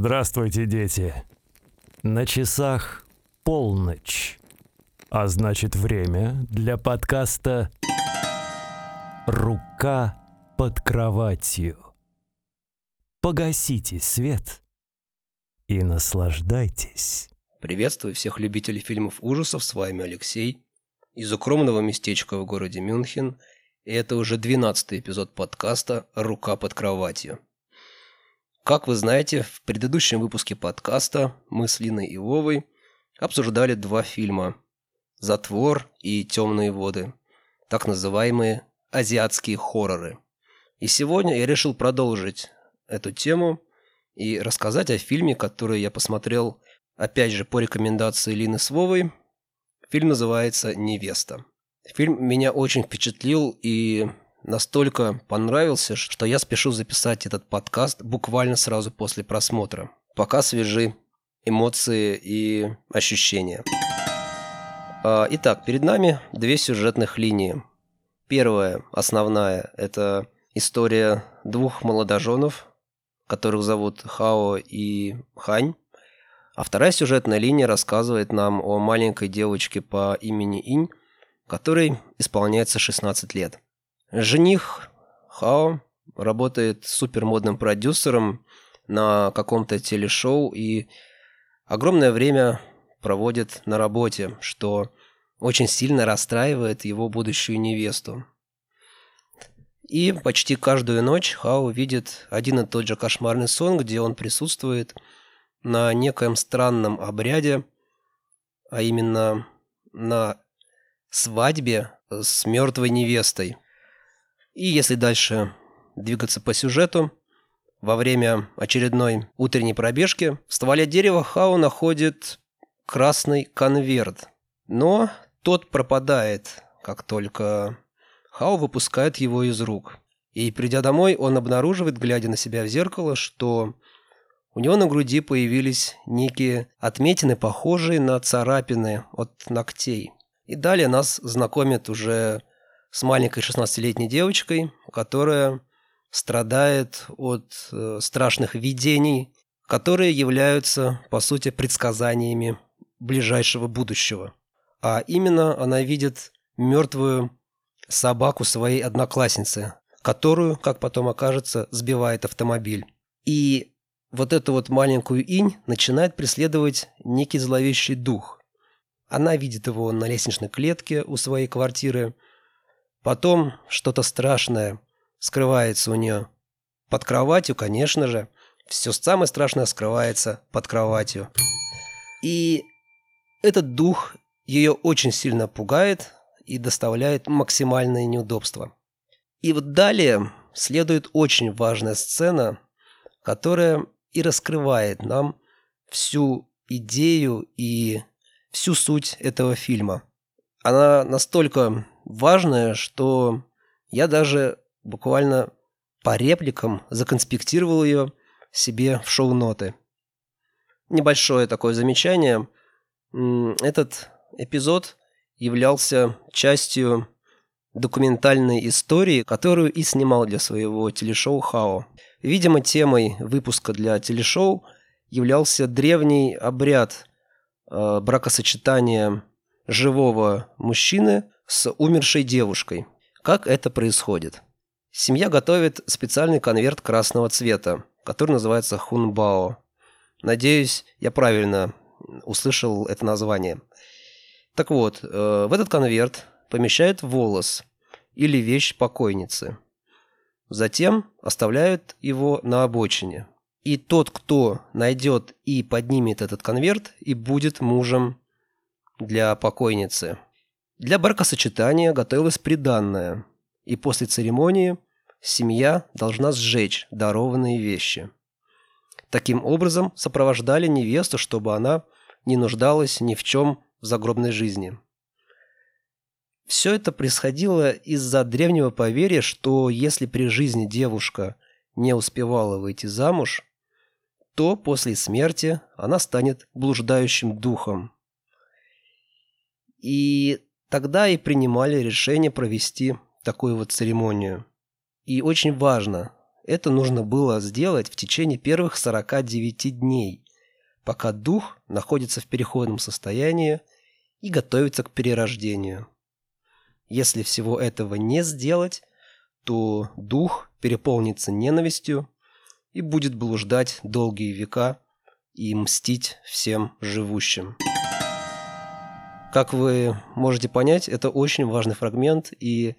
Здравствуйте, дети. На часах полночь. А значит, время для подкаста «Рука под кроватью». Погасите свет и наслаждайтесь. Приветствую всех любителей фильмов ужасов, с вами Алексей из укромного местечка в городе Мюнхен, и это уже 12 эпизод подкаста «Рука под кроватью». Как вы знаете, в предыдущем выпуске подкаста мы с Линой и Вовой обсуждали два фильма «Затвор» и «Темные воды», так называемые азиатские хорроры. И сегодня я решил продолжить эту тему и рассказать о фильме, который я посмотрел, опять же, по рекомендации Лины с Вовой. Фильм называется «Невеста». Фильм меня очень впечатлил и настолько понравился, что я спешу записать этот подкаст буквально сразу после просмотра. Пока свежи эмоции и ощущения. А, итак, перед нами две сюжетных линии. Первая, основная, это история двух молодоженов, которых зовут Хао и Хань. А вторая сюжетная линия рассказывает нам о маленькой девочке по имени Инь, которой исполняется 16 лет – Жених Хао работает супермодным продюсером на каком-то телешоу и огромное время проводит на работе, что очень сильно расстраивает его будущую невесту. И почти каждую ночь Хао видит один и тот же кошмарный сон, где он присутствует на некоем странном обряде, а именно на свадьбе с мертвой невестой – и если дальше двигаться по сюжету, во время очередной утренней пробежки в стволе дерева Хау находит красный конверт. Но тот пропадает, как только Хау выпускает его из рук. И придя домой, он обнаруживает, глядя на себя в зеркало, что у него на груди появились некие отметины, похожие на царапины от ногтей. И далее нас знакомит уже с маленькой 16-летней девочкой, которая страдает от э, страшных видений, которые являются, по сути, предсказаниями ближайшего будущего. А именно она видит мертвую собаку своей одноклассницы, которую, как потом окажется, сбивает автомобиль. И вот эту вот маленькую инь начинает преследовать некий зловещий дух. Она видит его на лестничной клетке у своей квартиры – Потом что-то страшное скрывается у нее. Под кроватью, конечно же. Все самое страшное скрывается под кроватью. И этот дух ее очень сильно пугает и доставляет максимальное неудобство. И вот далее следует очень важная сцена, которая и раскрывает нам всю идею и всю суть этого фильма. Она настолько важное, что я даже буквально по репликам законспектировал ее себе в шоу-ноты. Небольшое такое замечание. Этот эпизод являлся частью документальной истории, которую и снимал для своего телешоу «Хао». Видимо, темой выпуска для телешоу являлся древний обряд э, бракосочетания живого мужчины с умершей девушкой. Как это происходит? Семья готовит специальный конверт красного цвета, который называется хунбао. Надеюсь, я правильно услышал это название. Так вот, э, в этот конверт помещают волос или вещь покойницы. Затем оставляют его на обочине. И тот, кто найдет и поднимет этот конверт, и будет мужем для покойницы. Для бракосочетания готовилось приданное, и после церемонии семья должна сжечь дарованные вещи. Таким образом сопровождали невесту, чтобы она не нуждалась ни в чем в загробной жизни. Все это происходило из-за древнего поверья, что если при жизни девушка не успевала выйти замуж, то после смерти она станет блуждающим духом. И Тогда и принимали решение провести такую вот церемонию. И очень важно, это нужно было сделать в течение первых 49 дней, пока дух находится в переходном состоянии и готовится к перерождению. Если всего этого не сделать, то дух переполнится ненавистью и будет блуждать долгие века и мстить всем живущим. Как вы можете понять, это очень важный фрагмент, и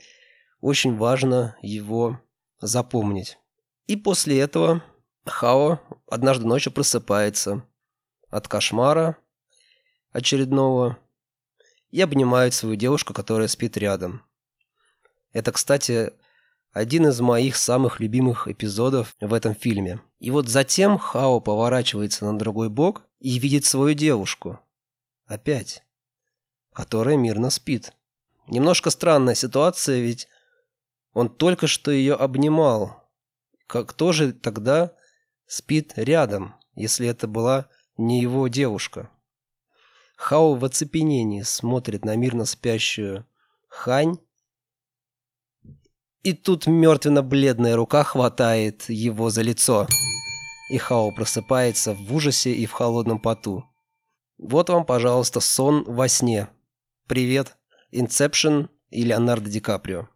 очень важно его запомнить. И после этого Хао однажды ночью просыпается от кошмара очередного и обнимает свою девушку, которая спит рядом. Это, кстати, один из моих самых любимых эпизодов в этом фильме. И вот затем Хао поворачивается на другой бок и видит свою девушку. Опять которая мирно спит. Немножко странная ситуация, ведь он только что ее обнимал. Как тоже тогда спит рядом, если это была не его девушка? Хао в оцепенении смотрит на мирно спящую Хань, и тут мертвенно-бледная рука хватает его за лицо. И Хао просыпается в ужасе и в холодном поту. Вот вам, пожалуйста, сон во сне. Привет, Инсепшн и Леонардо Ди Каприо.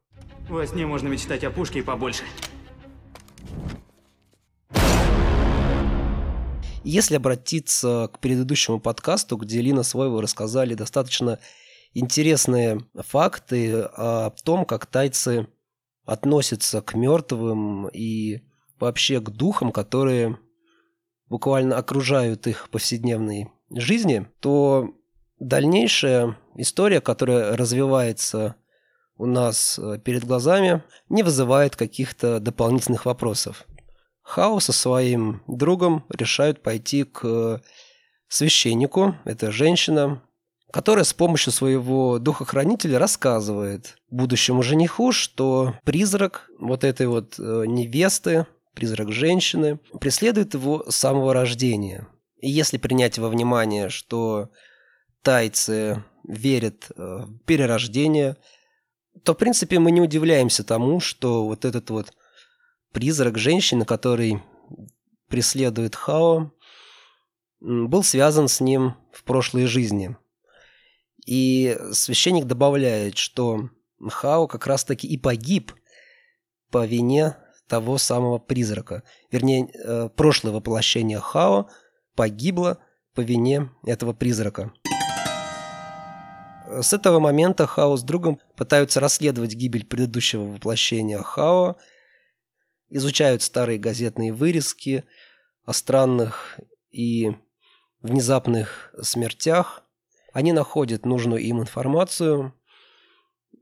Во сне можно мечтать о пушке и побольше. Если обратиться к предыдущему подкасту, где Лина Своева рассказали достаточно интересные факты о том, как тайцы относятся к мертвым и вообще к духам, которые буквально окружают их повседневной жизни, то дальнейшая история, которая развивается у нас э, перед глазами, не вызывает каких-то дополнительных вопросов. Хао со своим другом решают пойти к священнику, это женщина, которая с помощью своего духохранителя рассказывает будущему жениху, что призрак вот этой вот э, невесты, призрак женщины, преследует его с самого рождения. И если принять во внимание, что тайцы верят э, в перерождение, то, в принципе, мы не удивляемся тому, что вот этот вот призрак женщины, который преследует Хао, был связан с ним в прошлой жизни. И священник добавляет, что Хао как раз-таки и погиб по вине того самого призрака. Вернее, э, прошлое воплощение Хао погибло по вине этого призрака. С этого момента Хао с другом пытаются расследовать гибель предыдущего воплощения Хао, изучают старые газетные вырезки о странных и внезапных смертях. Они находят нужную им информацию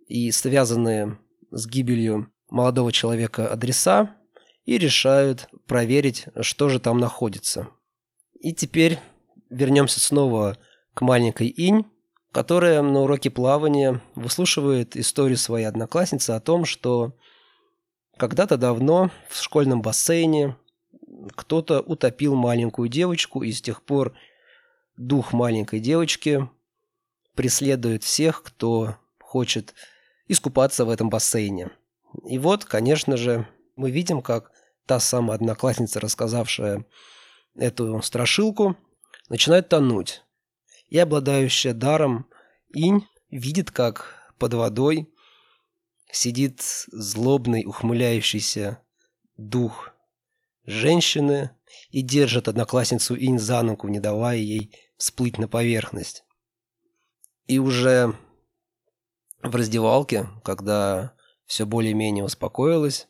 и связанные с гибелью молодого человека адреса и решают проверить, что же там находится. И теперь вернемся снова к маленькой Инь, которая на уроке плавания выслушивает историю своей одноклассницы о том, что когда-то давно в школьном бассейне кто-то утопил маленькую девочку, и с тех пор дух маленькой девочки преследует всех, кто хочет искупаться в этом бассейне. И вот, конечно же, мы видим, как та самая одноклассница, рассказавшая эту страшилку, начинает тонуть и обладающая даром инь видит, как под водой сидит злобный ухмыляющийся дух женщины и держит одноклассницу инь за ногу, не давая ей всплыть на поверхность. И уже в раздевалке, когда все более-менее успокоилось,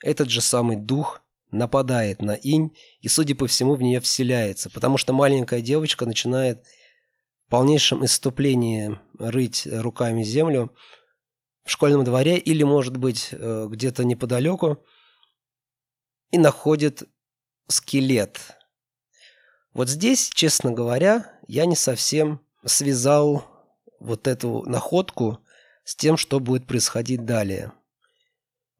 этот же самый дух нападает на инь и, судя по всему, в нее вселяется, потому что маленькая девочка начинает в полнейшем иступлении рыть руками землю в школьном дворе или, может быть, э, где-то неподалеку и находит скелет. Вот здесь, честно говоря, я не совсем связал вот эту находку с тем, что будет происходить далее.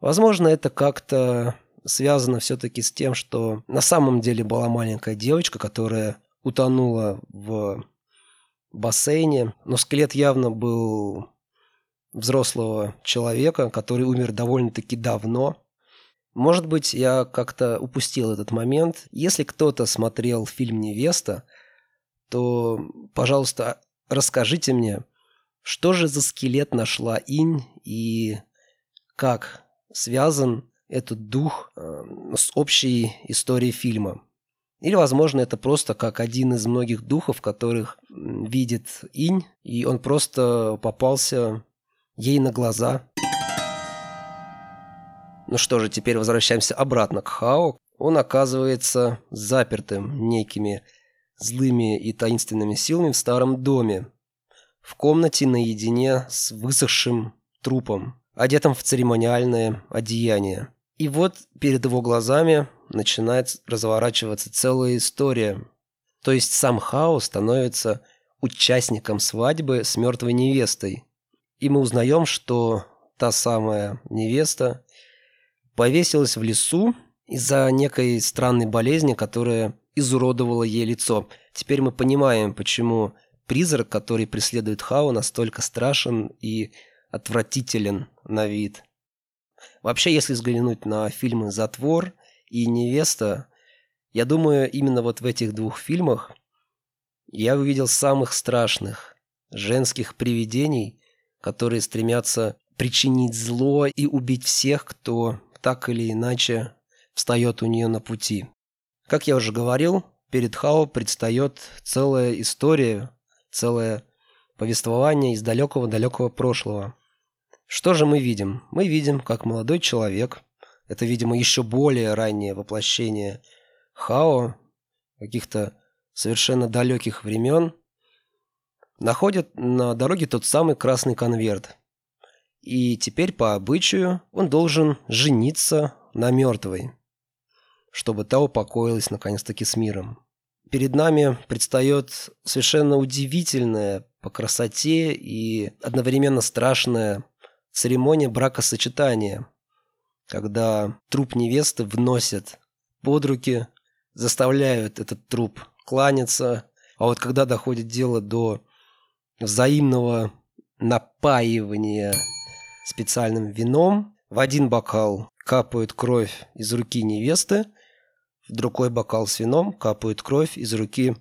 Возможно, это как-то связано все-таки с тем, что на самом деле была маленькая девочка, которая утонула в бассейне, но скелет явно был взрослого человека, который умер довольно-таки давно. Может быть, я как-то упустил этот момент. Если кто-то смотрел фильм «Невеста», то, пожалуйста, расскажите мне, что же за скелет нашла Инь и как связан этот дух э, с общей историей фильма. Или, возможно, это просто как один из многих духов, которых видит Инь, и он просто попался ей на глаза. Ну что же, теперь возвращаемся обратно к Хао. Он оказывается запертым некими злыми и таинственными силами в старом доме, в комнате наедине с высохшим трупом, одетым в церемониальное одеяние. И вот перед его глазами начинает разворачиваться целая история. То есть сам Хао становится участником свадьбы с мертвой невестой. И мы узнаем, что та самая невеста повесилась в лесу из-за некой странной болезни, которая изуродовала ей лицо. Теперь мы понимаем, почему призрак, который преследует Хао, настолько страшен и отвратителен на вид. Вообще, если взглянуть на фильмы «Затвор» и «Невеста», я думаю, именно вот в этих двух фильмах я увидел самых страшных женских привидений, которые стремятся причинить зло и убить всех, кто так или иначе встает у нее на пути. Как я уже говорил, перед Хао предстает целая история, целое повествование из далекого-далекого прошлого. Что же мы видим? Мы видим, как молодой человек, это, видимо, еще более раннее воплощение Хао, каких-то совершенно далеких времен, находит на дороге тот самый красный конверт. И теперь по обычаю он должен жениться на мертвой чтобы та упокоилась наконец-таки с миром. Перед нами предстает совершенно удивительная по красоте и одновременно страшная церемония бракосочетания, когда труп невесты вносят под руки, заставляют этот труп кланяться, а вот когда доходит дело до взаимного напаивания специальным вином, в один бокал капают кровь из руки невесты, в другой бокал с вином капает кровь из руки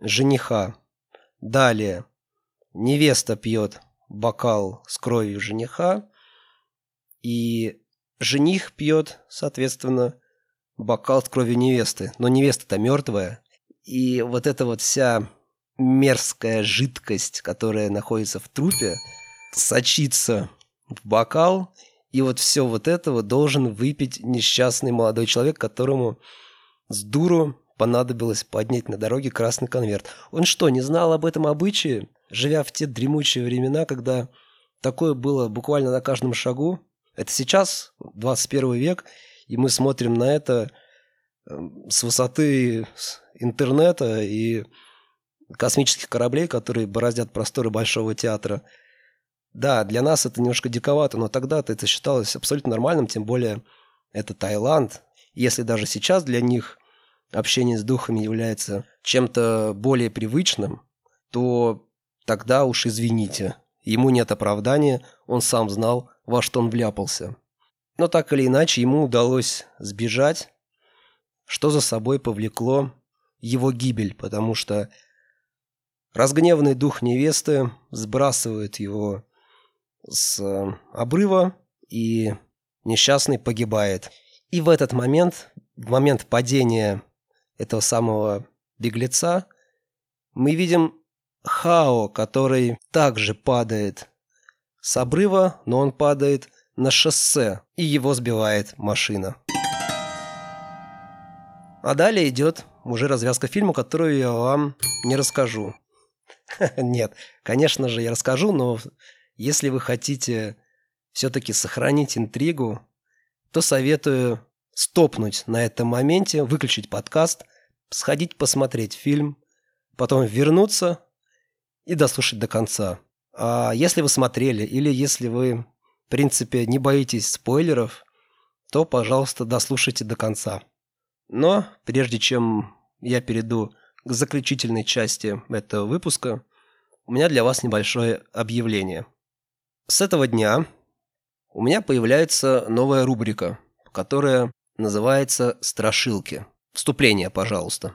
жениха. Далее невеста пьет бокал с кровью жениха, и жених пьет, соответственно, бокал с кровью невесты. Но невеста-то мертвая, и вот эта вот вся мерзкая жидкость, которая находится в трупе, сочится в бокал, и вот все вот этого должен выпить несчастный молодой человек, которому с дуру понадобилось поднять на дороге красный конверт. Он что, не знал об этом обычае, живя в те дремучие времена, когда такое было буквально на каждом шагу? Это сейчас, 21 век, и мы смотрим на это эм, с высоты интернета и космических кораблей, которые бороздят просторы Большого театра. Да, для нас это немножко диковато, но тогда-то это считалось абсолютно нормальным, тем более это Таиланд. Если даже сейчас для них общение с духами является чем-то более привычным, то тогда уж извините, ему нет оправдания, он сам знал, во что он вляпался. Но так или иначе ему удалось сбежать, что за собой повлекло его гибель, потому что разгневанный дух невесты сбрасывает его с обрыва, и несчастный погибает. И в этот момент, в момент падения этого самого беглеца, мы видим Хао, который также падает с обрыва, но он падает на шоссе, и его сбивает машина. А далее идет уже развязка фильма, которую я вам не расскажу. Нет, конечно же, я расскажу, но если вы хотите все-таки сохранить интригу, то советую стопнуть на этом моменте, выключить подкаст, сходить посмотреть фильм, потом вернуться и дослушать до конца. А если вы смотрели или если вы, в принципе, не боитесь спойлеров, то, пожалуйста, дослушайте до конца. Но прежде чем я перейду к заключительной части этого выпуска, у меня для вас небольшое объявление. С этого дня у меня появляется новая рубрика, которая называется «Страшилки». Вступление, пожалуйста.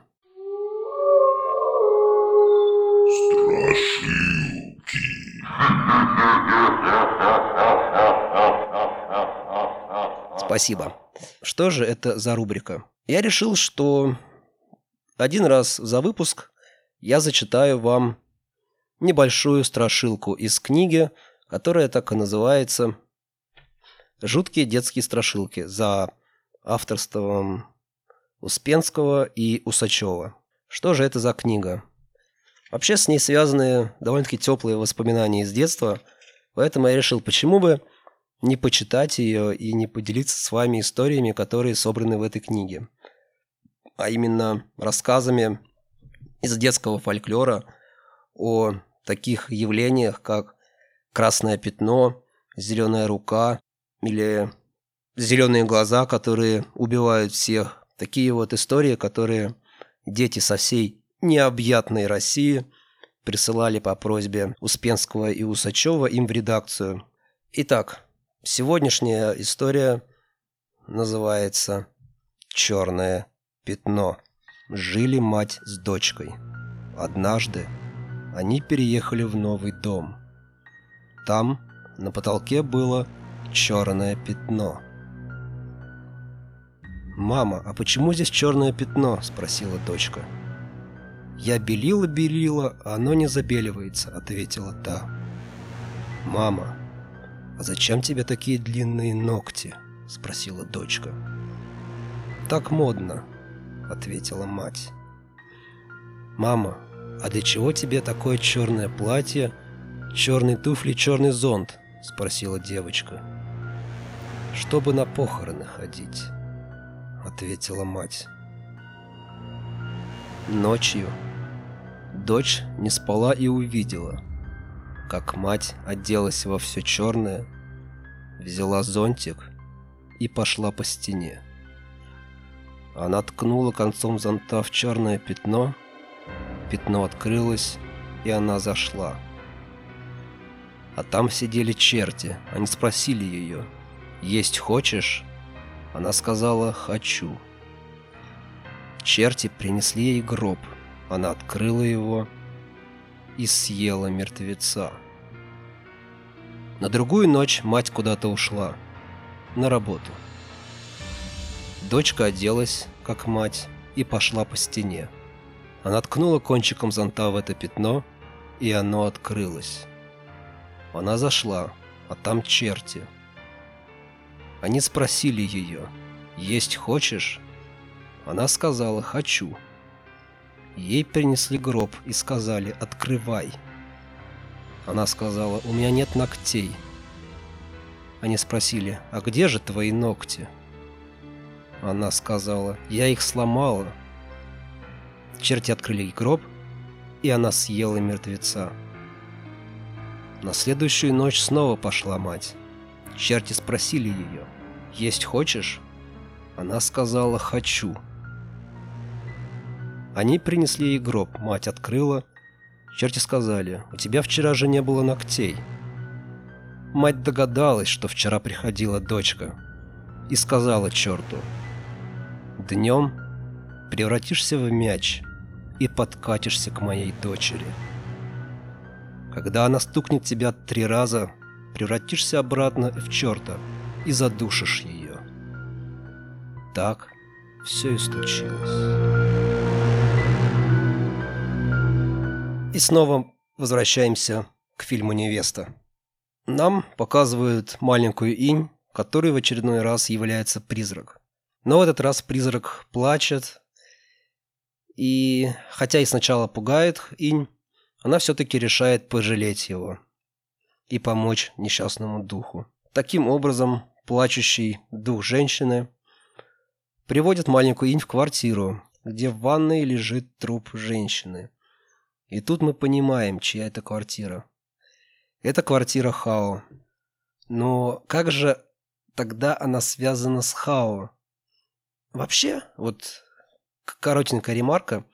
Спасибо. Что же это за рубрика? Я решил, что один раз за выпуск я зачитаю вам небольшую страшилку из книги, которая так и называется «Жуткие детские страшилки» за авторством Успенского и Усачева. Что же это за книга? Вообще с ней связаны довольно-таки теплые воспоминания из детства, поэтому я решил, почему бы не почитать ее и не поделиться с вами историями, которые собраны в этой книге. А именно рассказами из детского фольклора о таких явлениях, как красное пятно, зеленая рука или зеленые глаза, которые убивают всех. Такие вот истории, которые дети со всей необъятной России присылали по просьбе Успенского и Усачева им в редакцию. Итак, сегодняшняя история называется «Черное пятно». Жили мать с дочкой. Однажды они переехали в новый дом. Там на потолке было черное пятно. «Мама, а почему здесь черное пятно?» – спросила дочка. «Я белила-белила, а оно не забеливается», — ответила та. «Мама, а зачем тебе такие длинные ногти?» — спросила дочка. «Так модно», — ответила мать. «Мама, а для чего тебе такое черное платье, черные туфли, черный зонт?» — спросила девочка. «Чтобы на похороны ходить», — ответила мать. Ночью дочь не спала и увидела, как мать оделась во все черное, взяла зонтик и пошла по стене. Она ткнула концом зонта в черное пятно, пятно открылось, и она зашла. А там сидели черти, они спросили ее, «Есть хочешь?» Она сказала «Хочу». Черти принесли ей гроб. Она открыла его и съела мертвеца. На другую ночь мать куда-то ушла. На работу. Дочка оделась, как мать, и пошла по стене. Она ткнула кончиком зонта в это пятно, и оно открылось. Она зашла, а там черти. Они спросили ее, «Есть хочешь?» Она сказала «хочу». Ей принесли гроб и сказали «открывай». Она сказала «у меня нет ногтей». Они спросили «а где же твои ногти?» Она сказала «я их сломала». Черти открыли гроб, и она съела мертвеца. На следующую ночь снова пошла мать. Черти спросили ее «есть хочешь?» Она сказала «хочу». Они принесли ей гроб, мать открыла. Черти сказали, у тебя вчера же не было ногтей. Мать догадалась, что вчера приходила дочка, и сказала черту, «Днем превратишься в мяч и подкатишься к моей дочери. Когда она стукнет тебя три раза, превратишься обратно в черта и задушишь ее». Так все и случилось. И снова возвращаемся к фильму «Невеста». Нам показывают маленькую инь, которой в очередной раз является призрак. Но в этот раз призрак плачет, и хотя и сначала пугает инь, она все-таки решает пожалеть его и помочь несчастному духу. Таким образом, плачущий дух женщины приводит маленькую инь в квартиру, где в ванной лежит труп женщины – и тут мы понимаем, чья это квартира. Это квартира Хао. Но как же тогда она связана с Хао? Вообще, вот коротенькая ремарка.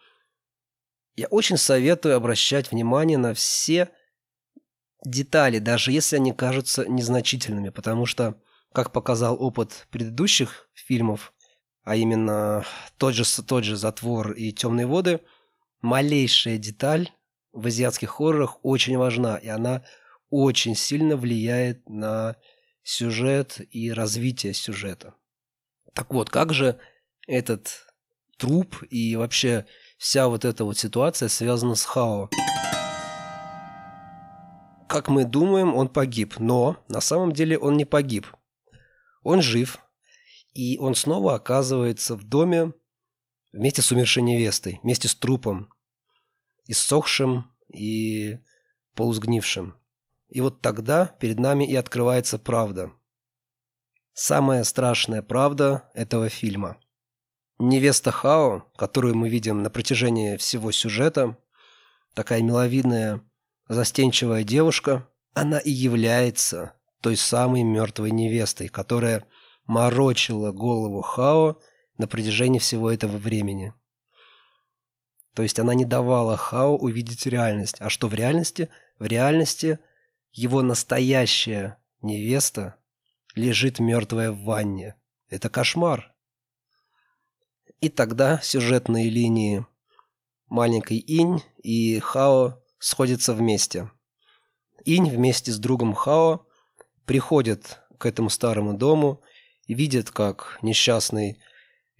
Я очень советую обращать внимание на все детали, даже если они кажутся незначительными, потому что как показал опыт предыдущих фильмов, а именно тот же, тот же «Затвор» и «Темные воды», малейшая деталь в азиатских хоррорах очень важна, и она очень сильно влияет на сюжет и развитие сюжета. Так вот, как же этот труп и вообще вся вот эта вот ситуация связана с Хао? Как мы думаем, он погиб, но на самом деле он не погиб. Он жив, и он снова оказывается в доме вместе с умершей невестой, вместе с трупом, иссохшим и полусгнившим. И вот тогда перед нами и открывается правда. Самая страшная правда этого фильма. Невеста Хао, которую мы видим на протяжении всего сюжета, такая миловидная, застенчивая девушка, она и является той самой мертвой невестой, которая морочила голову Хао на протяжении всего этого времени. То есть она не давала Хао увидеть реальность. А что в реальности? В реальности его настоящая невеста лежит мертвая в ванне. Это кошмар. И тогда сюжетные линии маленькой Инь и Хао сходятся вместе. Инь вместе с другом Хао приходит к этому старому дому и видит, как несчастный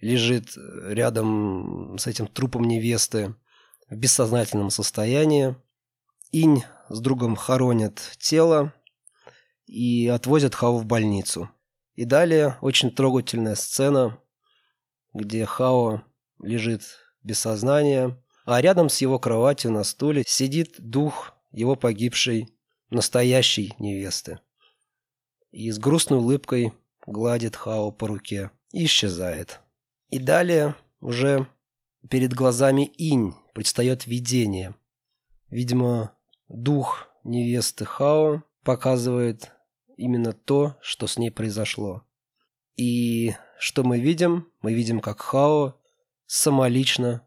лежит рядом с этим трупом невесты в бессознательном состоянии. Инь с другом хоронят тело и отвозят Хао в больницу. И далее очень трогательная сцена, где Хао лежит без сознания, а рядом с его кроватью на стуле сидит дух его погибшей настоящей невесты. И с грустной улыбкой гладит Хао по руке и исчезает. И далее уже перед глазами Инь предстает видение. Видимо, дух невесты Хао показывает именно то, что с ней произошло. И что мы видим? Мы видим, как Хао самолично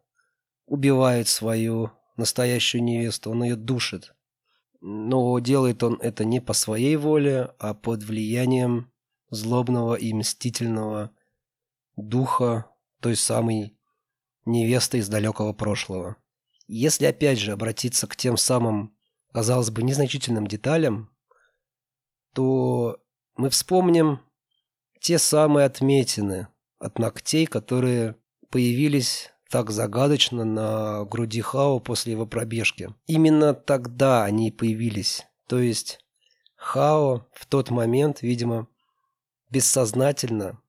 убивает свою настоящую невесту, он ее душит. Но делает он это не по своей воле, а под влиянием злобного и мстительного духа той самой невесты из далекого прошлого. Если опять же обратиться к тем самым, казалось бы, незначительным деталям, то мы вспомним те самые отметины от ногтей, которые появились так загадочно на груди Хао после его пробежки. Именно тогда они появились. То есть Хао в тот момент, видимо, бессознательно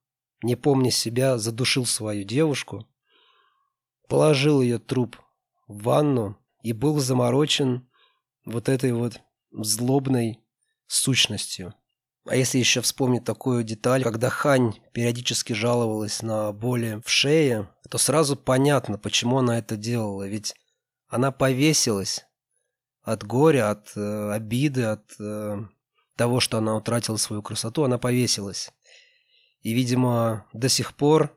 не помня себя, задушил свою девушку, положил ее труп в ванну и был заморочен вот этой вот злобной сущностью. А если еще вспомнить такую деталь, когда Хань периодически жаловалась на боли в шее, то сразу понятно, почему она это делала. Ведь она повесилась от горя, от э, обиды, от э, того, что она утратила свою красоту, она повесилась. И, видимо, до сих пор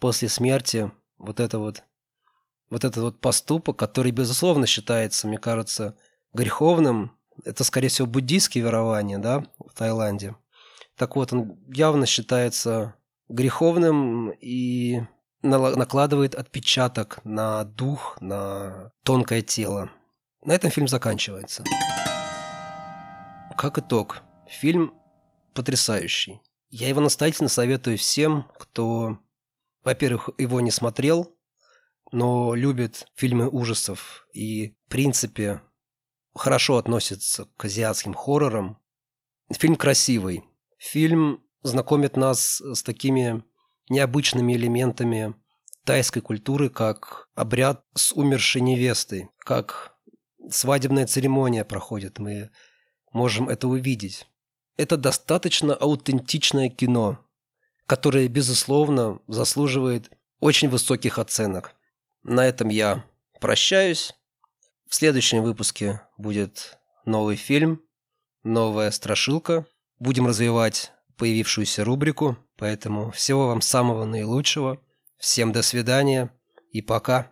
после смерти вот это вот вот этот вот поступок, который, безусловно, считается, мне кажется, греховным, это, скорее всего, буддийские верования, да, в Таиланде. Так вот, он явно считается греховным и накладывает отпечаток на дух, на тонкое тело. На этом фильм заканчивается. Как итог, фильм потрясающий. Я его настоятельно советую всем, кто, во-первых, его не смотрел, но любит фильмы ужасов и, в принципе, хорошо относится к азиатским хоррорам. Фильм красивый. Фильм знакомит нас с такими необычными элементами тайской культуры, как обряд с умершей невестой, как свадебная церемония проходит. Мы можем это увидеть. Это достаточно аутентичное кино, которое, безусловно, заслуживает очень высоких оценок. На этом я прощаюсь. В следующем выпуске будет новый фильм, новая страшилка. Будем развивать появившуюся рубрику, поэтому всего вам самого наилучшего. Всем до свидания и пока.